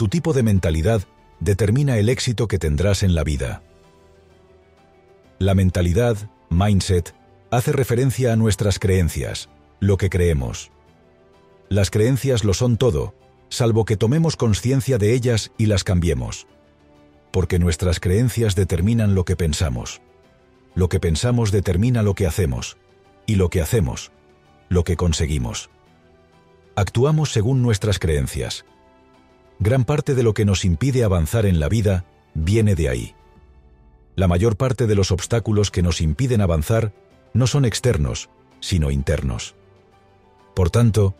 Tu tipo de mentalidad determina el éxito que tendrás en la vida. La mentalidad, mindset, hace referencia a nuestras creencias, lo que creemos. Las creencias lo son todo, salvo que tomemos conciencia de ellas y las cambiemos. Porque nuestras creencias determinan lo que pensamos. Lo que pensamos determina lo que hacemos, y lo que hacemos, lo que conseguimos. Actuamos según nuestras creencias. Gran parte de lo que nos impide avanzar en la vida viene de ahí. La mayor parte de los obstáculos que nos impiden avanzar no son externos, sino internos. Por tanto,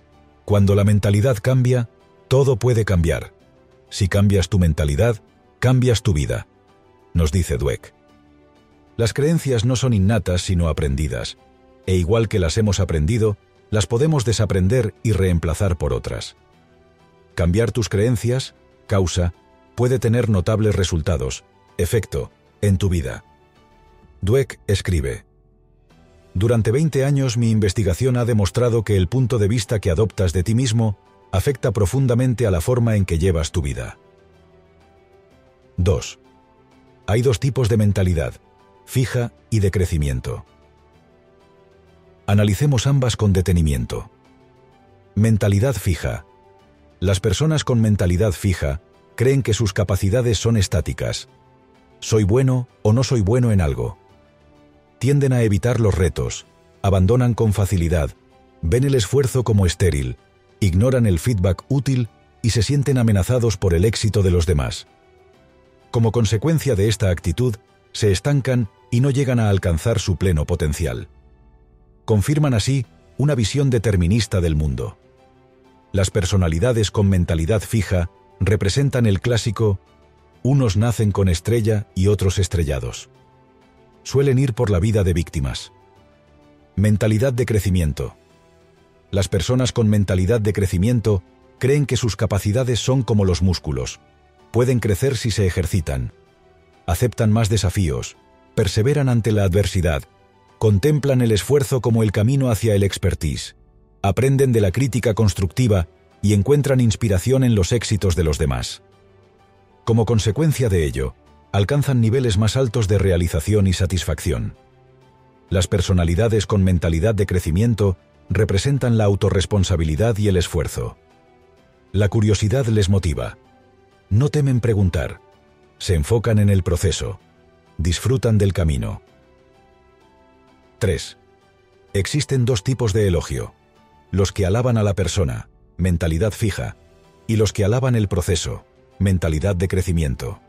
cuando la mentalidad cambia, todo puede cambiar. Si cambias tu mentalidad, cambias tu vida, nos dice Dweck. Las creencias no son innatas sino aprendidas, e igual que las hemos aprendido, las podemos desaprender y reemplazar por otras. Cambiar tus creencias, causa, puede tener notables resultados, efecto, en tu vida. Dweck escribe, Durante 20 años mi investigación ha demostrado que el punto de vista que adoptas de ti mismo afecta profundamente a la forma en que llevas tu vida. 2. Hay dos tipos de mentalidad, fija y de crecimiento. Analicemos ambas con detenimiento. Mentalidad fija. Las personas con mentalidad fija creen que sus capacidades son estáticas. Soy bueno o no soy bueno en algo. Tienden a evitar los retos, abandonan con facilidad, ven el esfuerzo como estéril, ignoran el feedback útil y se sienten amenazados por el éxito de los demás. Como consecuencia de esta actitud, se estancan y no llegan a alcanzar su pleno potencial. Confirman así una visión determinista del mundo. Las personalidades con mentalidad fija representan el clásico unos nacen con estrella y otros estrellados. Suelen ir por la vida de víctimas. Mentalidad de crecimiento. Las personas con mentalidad de crecimiento creen que sus capacidades son como los músculos. Pueden crecer si se ejercitan. Aceptan más desafíos, perseveran ante la adversidad, contemplan el esfuerzo como el camino hacia el expertise, aprenden de la crítica constructiva y encuentran inspiración en los éxitos de los demás. Como consecuencia de ello, alcanzan niveles más altos de realización y satisfacción. Las personalidades con mentalidad de crecimiento representan la autorresponsabilidad y el esfuerzo. La curiosidad les motiva. No temen preguntar. Se enfocan en el proceso. Disfrutan del camino. 3. Existen dos tipos de elogio. Los que alaban a la persona, mentalidad fija, y los que alaban el proceso, mentalidad de crecimiento.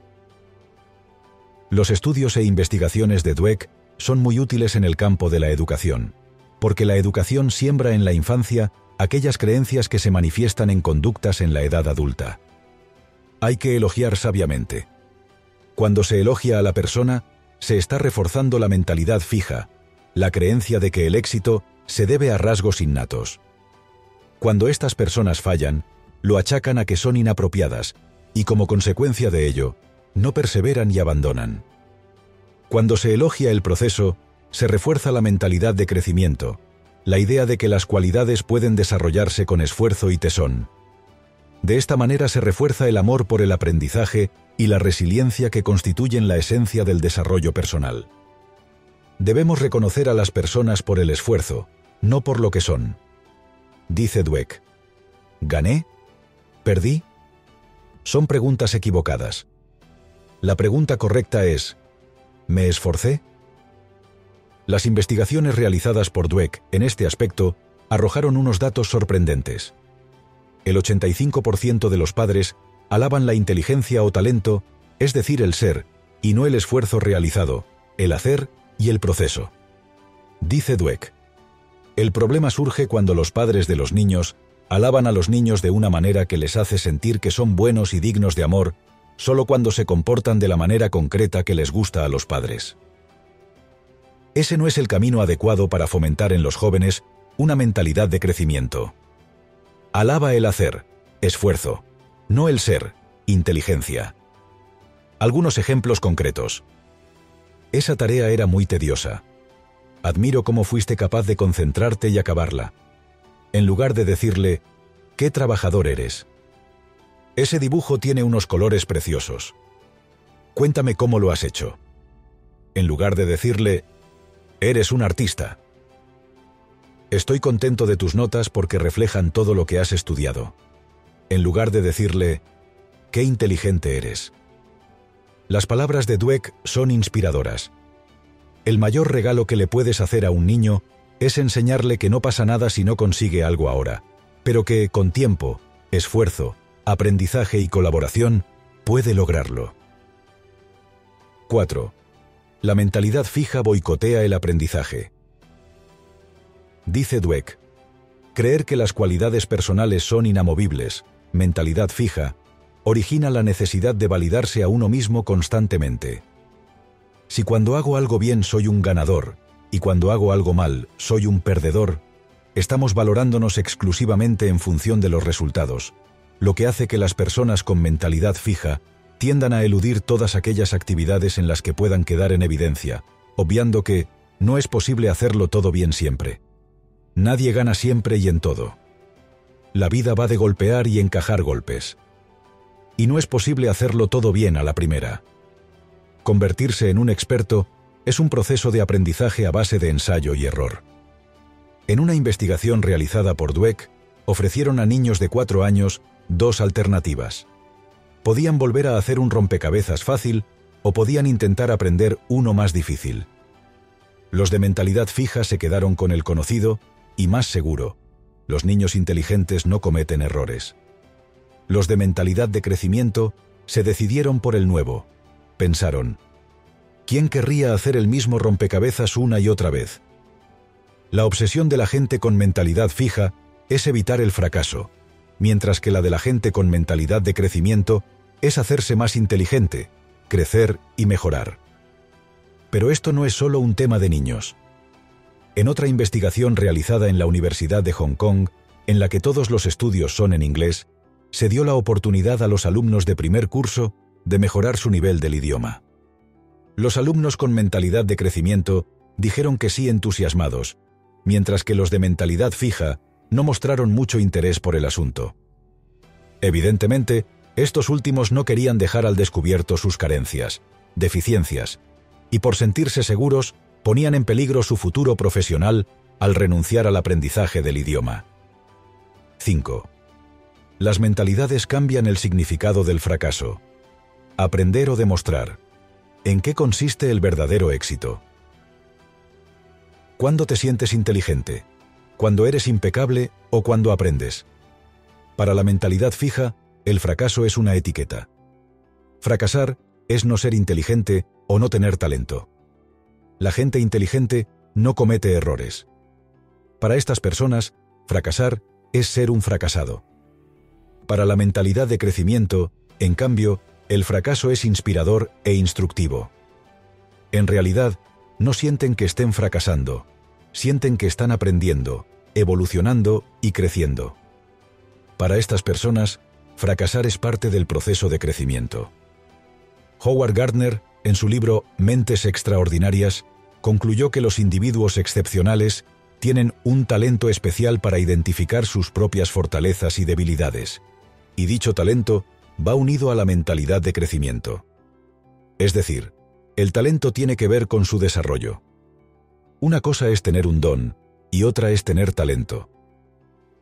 Los estudios e investigaciones de Dweck son muy útiles en el campo de la educación porque la educación siembra en la infancia aquellas creencias que se manifiestan en conductas en la edad adulta. Hay que elogiar sabiamente. Cuando se elogia a la persona, se está reforzando la mentalidad fija, la creencia de que el éxito se debe a rasgos innatos. Cuando estas personas fallan, lo achacan a que son inapropiadas, y como consecuencia de ello, no perseveran y abandonan. Cuando se elogia el proceso, se refuerza la mentalidad de crecimiento, la idea de que las cualidades pueden desarrollarse con esfuerzo y tesón. De esta manera se refuerza el amor por el aprendizaje y la resiliencia que constituyen la esencia del desarrollo personal. Debemos reconocer a las personas por el esfuerzo, no por lo que son. Dice Dweck. ¿Gané? ¿Perdí? Son preguntas equivocadas. La pregunta correcta es, ¿me esforcé? Las investigaciones realizadas por Dweck en este aspecto arrojaron unos datos sorprendentes. El 85% de los padres alaban la inteligencia o talento, es decir, el ser, y no el esfuerzo realizado, el hacer y el proceso. Dice Dweck. El problema surge cuando los padres de los niños alaban a los niños de una manera que les hace sentir que son buenos y dignos de amor, solo cuando se comportan de la manera concreta que les gusta a los padres. Ese no es el camino adecuado para fomentar en los jóvenes una mentalidad de crecimiento. Alaba el hacer, esfuerzo, no el ser, inteligencia. Algunos ejemplos concretos. Esa tarea era muy tediosa. Admiro cómo fuiste capaz de concentrarte y acabarla. En lugar de decirle, ¿qué trabajador eres? Ese dibujo tiene unos colores preciosos. Cuéntame cómo lo has hecho. En lugar de decirle, eres un artista. Estoy contento de tus notas porque reflejan todo lo que has estudiado. En lugar de decirle, qué inteligente eres. Las palabras de Dweck son inspiradoras. El mayor regalo que le puedes hacer a un niño es enseñarle que no pasa nada si no consigue algo ahora, pero que, con tiempo, esfuerzo, aprendizaje y colaboración, puede lograrlo. 4. La mentalidad fija boicotea el aprendizaje. Dice Dweck, creer que las cualidades personales son inamovibles, mentalidad fija, origina la necesidad de validarse a uno mismo constantemente. Si cuando hago algo bien soy un ganador y cuando hago algo mal soy un perdedor, estamos valorándonos exclusivamente en función de los resultados, lo que hace que las personas con mentalidad fija tiendan a eludir todas aquellas actividades en las que puedan quedar en evidencia, obviando que no es posible hacerlo todo bien siempre. Nadie gana siempre y en todo. La vida va de golpear y encajar golpes. Y no es posible hacerlo todo bien a la primera. Convertirse en un experto es un proceso de aprendizaje a base de ensayo y error. En una investigación realizada por Dweck, ofrecieron a niños de cuatro años dos alternativas. Podían volver a hacer un rompecabezas fácil o podían intentar aprender uno más difícil. Los de mentalidad fija se quedaron con el conocido y más seguro. Los niños inteligentes no cometen errores. Los de mentalidad de crecimiento se decidieron por el nuevo. Pensaron, ¿quién querría hacer el mismo rompecabezas una y otra vez? La obsesión de la gente con mentalidad fija es evitar el fracaso, mientras que la de la gente con mentalidad de crecimiento es hacerse más inteligente, crecer y mejorar. Pero esto no es solo un tema de niños. En otra investigación realizada en la Universidad de Hong Kong, en la que todos los estudios son en inglés, se dio la oportunidad a los alumnos de primer curso de mejorar su nivel del idioma. Los alumnos con mentalidad de crecimiento dijeron que sí entusiasmados, mientras que los de mentalidad fija no mostraron mucho interés por el asunto. Evidentemente, estos últimos no querían dejar al descubierto sus carencias, deficiencias, y por sentirse seguros ponían en peligro su futuro profesional al renunciar al aprendizaje del idioma. 5. Las mentalidades cambian el significado del fracaso. Aprender o demostrar. ¿En qué consiste el verdadero éxito? ¿Cuándo te sientes inteligente? cuando eres impecable o cuando aprendes. Para la mentalidad fija, el fracaso es una etiqueta. Fracasar es no ser inteligente o no tener talento. La gente inteligente no comete errores. Para estas personas, fracasar es ser un fracasado. Para la mentalidad de crecimiento, en cambio, el fracaso es inspirador e instructivo. En realidad, no sienten que estén fracasando, sienten que están aprendiendo, evolucionando y creciendo. Para estas personas, fracasar es parte del proceso de crecimiento. Howard Gardner, en su libro Mentes Extraordinarias, concluyó que los individuos excepcionales tienen un talento especial para identificar sus propias fortalezas y debilidades, y dicho talento va unido a la mentalidad de crecimiento. Es decir, el talento tiene que ver con su desarrollo. Una cosa es tener un don, y otra es tener talento.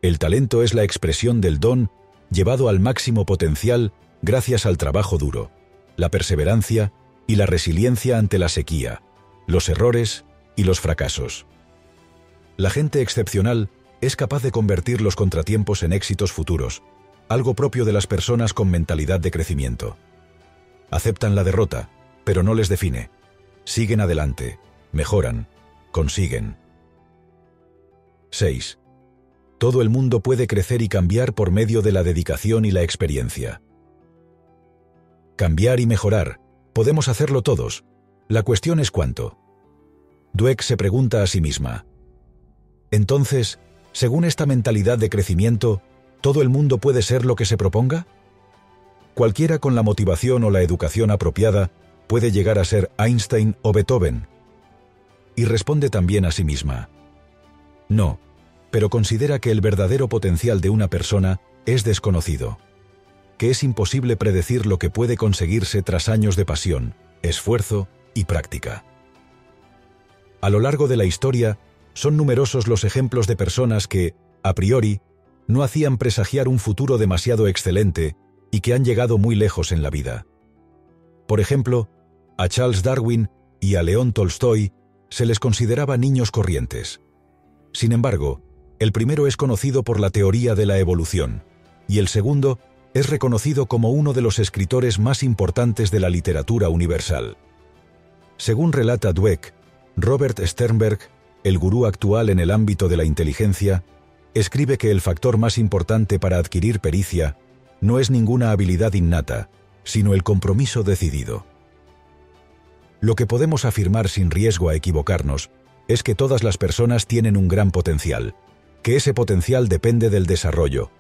El talento es la expresión del don llevado al máximo potencial gracias al trabajo duro, la perseverancia y la resiliencia ante la sequía, los errores y los fracasos. La gente excepcional es capaz de convertir los contratiempos en éxitos futuros, algo propio de las personas con mentalidad de crecimiento. Aceptan la derrota, pero no les define. Siguen adelante, mejoran, consiguen. 6. Todo el mundo puede crecer y cambiar por medio de la dedicación y la experiencia. Cambiar y mejorar. Podemos hacerlo todos. La cuestión es cuánto. Dweck se pregunta a sí misma. Entonces, según esta mentalidad de crecimiento, ¿todo el mundo puede ser lo que se proponga? Cualquiera con la motivación o la educación apropiada puede llegar a ser Einstein o Beethoven. Y responde también a sí misma. No, pero considera que el verdadero potencial de una persona es desconocido. que es imposible predecir lo que puede conseguirse tras años de pasión, esfuerzo y práctica. A lo largo de la historia, son numerosos los ejemplos de personas que, a priori, no hacían presagiar un futuro demasiado excelente y que han llegado muy lejos en la vida. Por ejemplo, a Charles Darwin y a León Tolstoy se les consideraba niños corrientes. Sin embargo, el primero es conocido por la teoría de la evolución, y el segundo es reconocido como uno de los escritores más importantes de la literatura universal. Según relata Dweck, Robert Sternberg, el gurú actual en el ámbito de la inteligencia, escribe que el factor más importante para adquirir pericia no es ninguna habilidad innata, sino el compromiso decidido. Lo que podemos afirmar sin riesgo a equivocarnos es que todas las personas tienen un gran potencial, que ese potencial depende del desarrollo,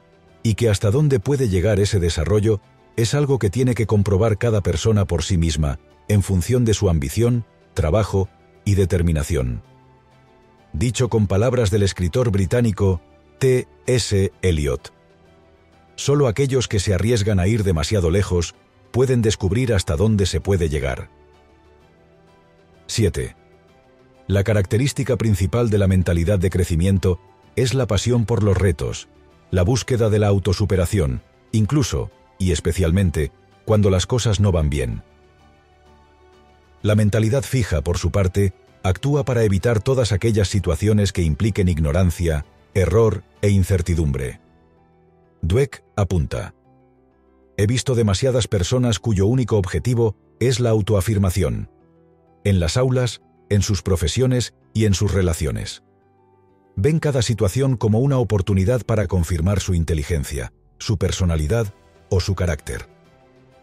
y que hasta dónde puede llegar ese desarrollo es algo que tiene que comprobar cada persona por sí misma, en función de su ambición, trabajo y determinación. Dicho con palabras del escritor británico T. S. Eliot. Solo aquellos que se arriesgan a ir demasiado lejos pueden descubrir hasta dónde se puede llegar. 7. La característica principal de la mentalidad de crecimiento es la pasión por los retos, la búsqueda de la autosuperación, incluso, y especialmente, cuando las cosas no van bien. La mentalidad fija, por su parte, actúa para evitar todas aquellas situaciones que impliquen ignorancia, error e incertidumbre. Dweck apunta. He visto demasiadas personas cuyo único objetivo es la autoafirmación. En las aulas, en sus profesiones y en sus relaciones ven cada situación como una oportunidad para confirmar su inteligencia, su personalidad o su carácter.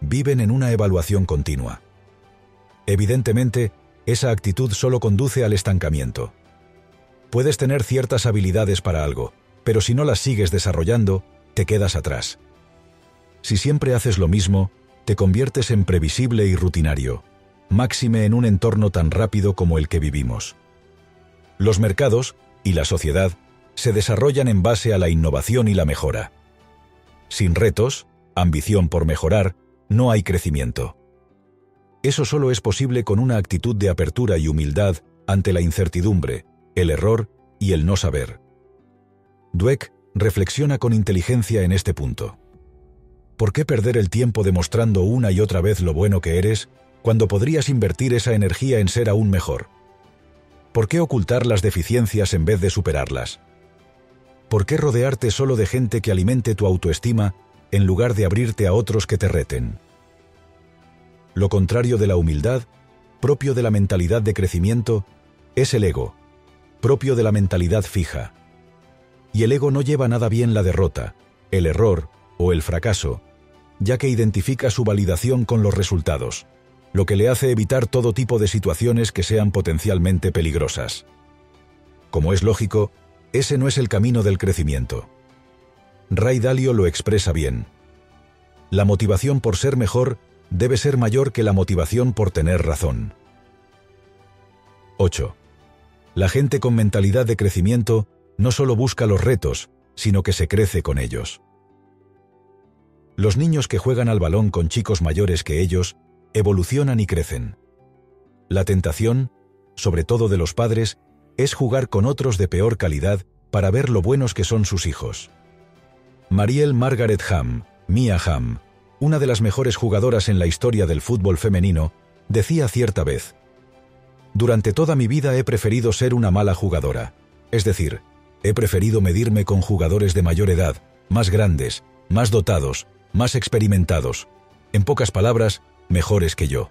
Viven en una evaluación continua. Evidentemente, esa actitud solo conduce al estancamiento. Puedes tener ciertas habilidades para algo, pero si no las sigues desarrollando, te quedas atrás. Si siempre haces lo mismo, te conviertes en previsible y rutinario, máxime en un entorno tan rápido como el que vivimos. Los mercados, y la sociedad se desarrollan en base a la innovación y la mejora. Sin retos, ambición por mejorar, no hay crecimiento. Eso solo es posible con una actitud de apertura y humildad ante la incertidumbre, el error y el no saber. Dweck reflexiona con inteligencia en este punto. ¿Por qué perder el tiempo demostrando una y otra vez lo bueno que eres cuando podrías invertir esa energía en ser aún mejor? ¿Por qué ocultar las deficiencias en vez de superarlas? ¿Por qué rodearte solo de gente que alimente tu autoestima en lugar de abrirte a otros que te reten? Lo contrario de la humildad, propio de la mentalidad de crecimiento, es el ego, propio de la mentalidad fija. Y el ego no lleva nada bien la derrota, el error o el fracaso, ya que identifica su validación con los resultados lo que le hace evitar todo tipo de situaciones que sean potencialmente peligrosas. Como es lógico, ese no es el camino del crecimiento. Ray Dalio lo expresa bien. La motivación por ser mejor debe ser mayor que la motivación por tener razón. 8. La gente con mentalidad de crecimiento no solo busca los retos, sino que se crece con ellos. Los niños que juegan al balón con chicos mayores que ellos evolucionan y crecen. La tentación, sobre todo de los padres, es jugar con otros de peor calidad para ver lo buenos que son sus hijos. Marielle Margaret Ham, Mia Ham, una de las mejores jugadoras en la historia del fútbol femenino, decía cierta vez, Durante toda mi vida he preferido ser una mala jugadora, es decir, he preferido medirme con jugadores de mayor edad, más grandes, más dotados, más experimentados. En pocas palabras, mejores que yo.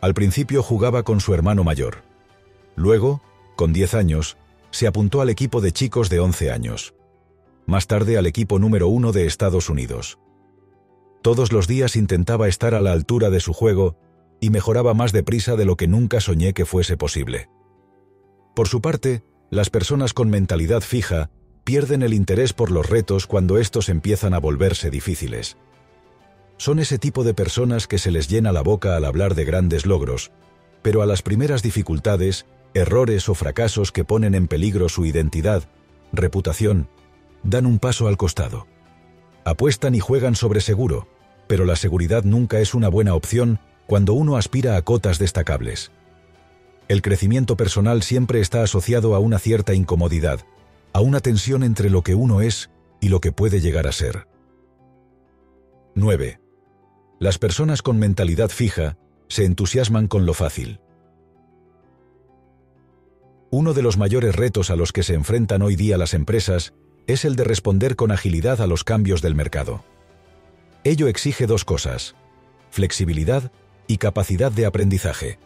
Al principio jugaba con su hermano mayor. Luego, con 10 años, se apuntó al equipo de chicos de 11 años. Más tarde al equipo número uno de Estados Unidos. Todos los días intentaba estar a la altura de su juego y mejoraba más deprisa de lo que nunca soñé que fuese posible. Por su parte, las personas con mentalidad fija pierden el interés por los retos cuando estos empiezan a volverse difíciles. Son ese tipo de personas que se les llena la boca al hablar de grandes logros, pero a las primeras dificultades, errores o fracasos que ponen en peligro su identidad, reputación, dan un paso al costado. Apuestan y juegan sobre seguro, pero la seguridad nunca es una buena opción cuando uno aspira a cotas destacables. El crecimiento personal siempre está asociado a una cierta incomodidad, a una tensión entre lo que uno es y lo que puede llegar a ser. 9. Las personas con mentalidad fija se entusiasman con lo fácil. Uno de los mayores retos a los que se enfrentan hoy día las empresas es el de responder con agilidad a los cambios del mercado. Ello exige dos cosas, flexibilidad y capacidad de aprendizaje.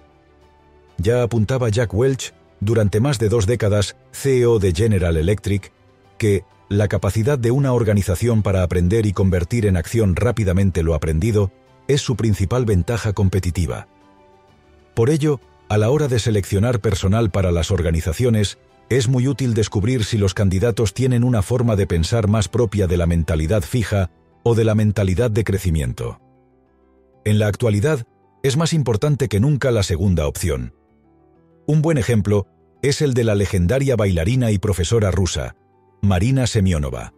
Ya apuntaba Jack Welch, durante más de dos décadas CEO de General Electric, que la capacidad de una organización para aprender y convertir en acción rápidamente lo aprendido es su principal ventaja competitiva. Por ello, a la hora de seleccionar personal para las organizaciones, es muy útil descubrir si los candidatos tienen una forma de pensar más propia de la mentalidad fija o de la mentalidad de crecimiento. En la actualidad, es más importante que nunca la segunda opción. Un buen ejemplo es el de la legendaria bailarina y profesora rusa, Marina Semionova.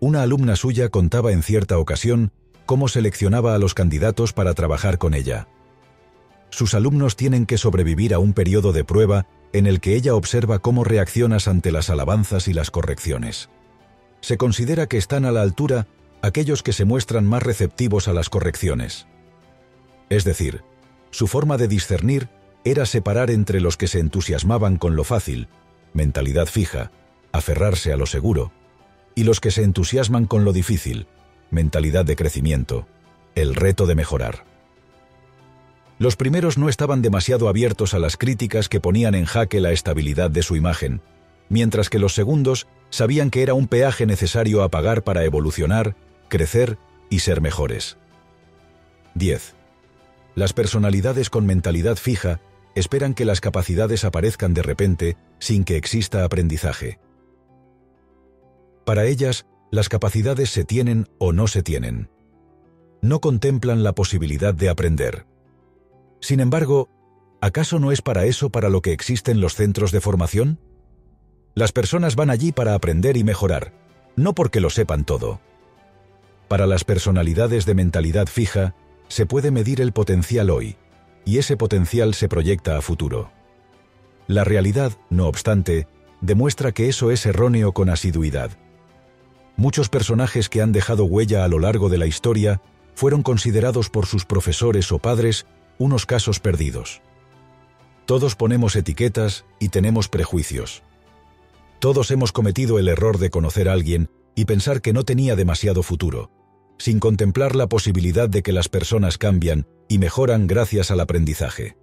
Una alumna suya contaba en cierta ocasión cómo seleccionaba a los candidatos para trabajar con ella. Sus alumnos tienen que sobrevivir a un periodo de prueba en el que ella observa cómo reaccionas ante las alabanzas y las correcciones. Se considera que están a la altura aquellos que se muestran más receptivos a las correcciones. Es decir, su forma de discernir era separar entre los que se entusiasmaban con lo fácil, mentalidad fija, aferrarse a lo seguro, y los que se entusiasman con lo difícil, mentalidad de crecimiento, el reto de mejorar. Los primeros no estaban demasiado abiertos a las críticas que ponían en jaque la estabilidad de su imagen, mientras que los segundos sabían que era un peaje necesario a pagar para evolucionar, crecer y ser mejores. 10. Las personalidades con mentalidad fija esperan que las capacidades aparezcan de repente sin que exista aprendizaje. Para ellas, las capacidades se tienen o no se tienen. No contemplan la posibilidad de aprender. Sin embargo, ¿acaso no es para eso para lo que existen los centros de formación? Las personas van allí para aprender y mejorar, no porque lo sepan todo. Para las personalidades de mentalidad fija, se puede medir el potencial hoy, y ese potencial se proyecta a futuro. La realidad, no obstante, demuestra que eso es erróneo con asiduidad. Muchos personajes que han dejado huella a lo largo de la historia fueron considerados por sus profesores o padres unos casos perdidos. Todos ponemos etiquetas y tenemos prejuicios. Todos hemos cometido el error de conocer a alguien y pensar que no tenía demasiado futuro, sin contemplar la posibilidad de que las personas cambian y mejoran gracias al aprendizaje.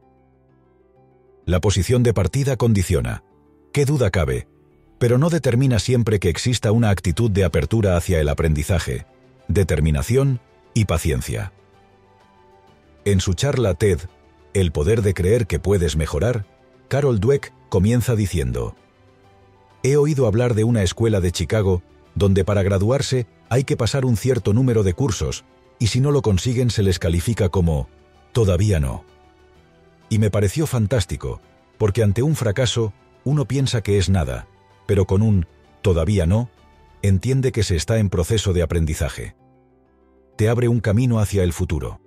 La posición de partida condiciona, qué duda cabe, pero no determina siempre que exista una actitud de apertura hacia el aprendizaje, determinación y paciencia. En su charla TED, El poder de creer que puedes mejorar, Carol Dweck comienza diciendo, He oído hablar de una escuela de Chicago donde para graduarse hay que pasar un cierto número de cursos, y si no lo consiguen se les califica como todavía no. Y me pareció fantástico, porque ante un fracaso uno piensa que es nada, pero con un todavía no, entiende que se está en proceso de aprendizaje. Te abre un camino hacia el futuro.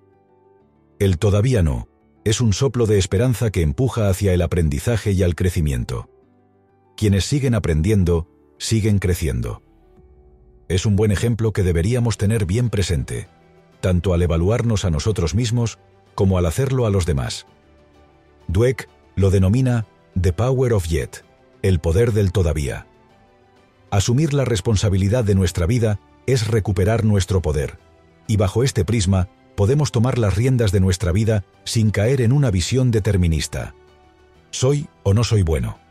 El todavía no es un soplo de esperanza que empuja hacia el aprendizaje y al crecimiento. Quienes siguen aprendiendo, siguen creciendo. Es un buen ejemplo que deberíamos tener bien presente, tanto al evaluarnos a nosotros mismos como al hacerlo a los demás. Dweck lo denomina The Power of Yet, el poder del todavía. Asumir la responsabilidad de nuestra vida es recuperar nuestro poder, y bajo este prisma podemos tomar las riendas de nuestra vida sin caer en una visión determinista. ¿Soy o no soy bueno?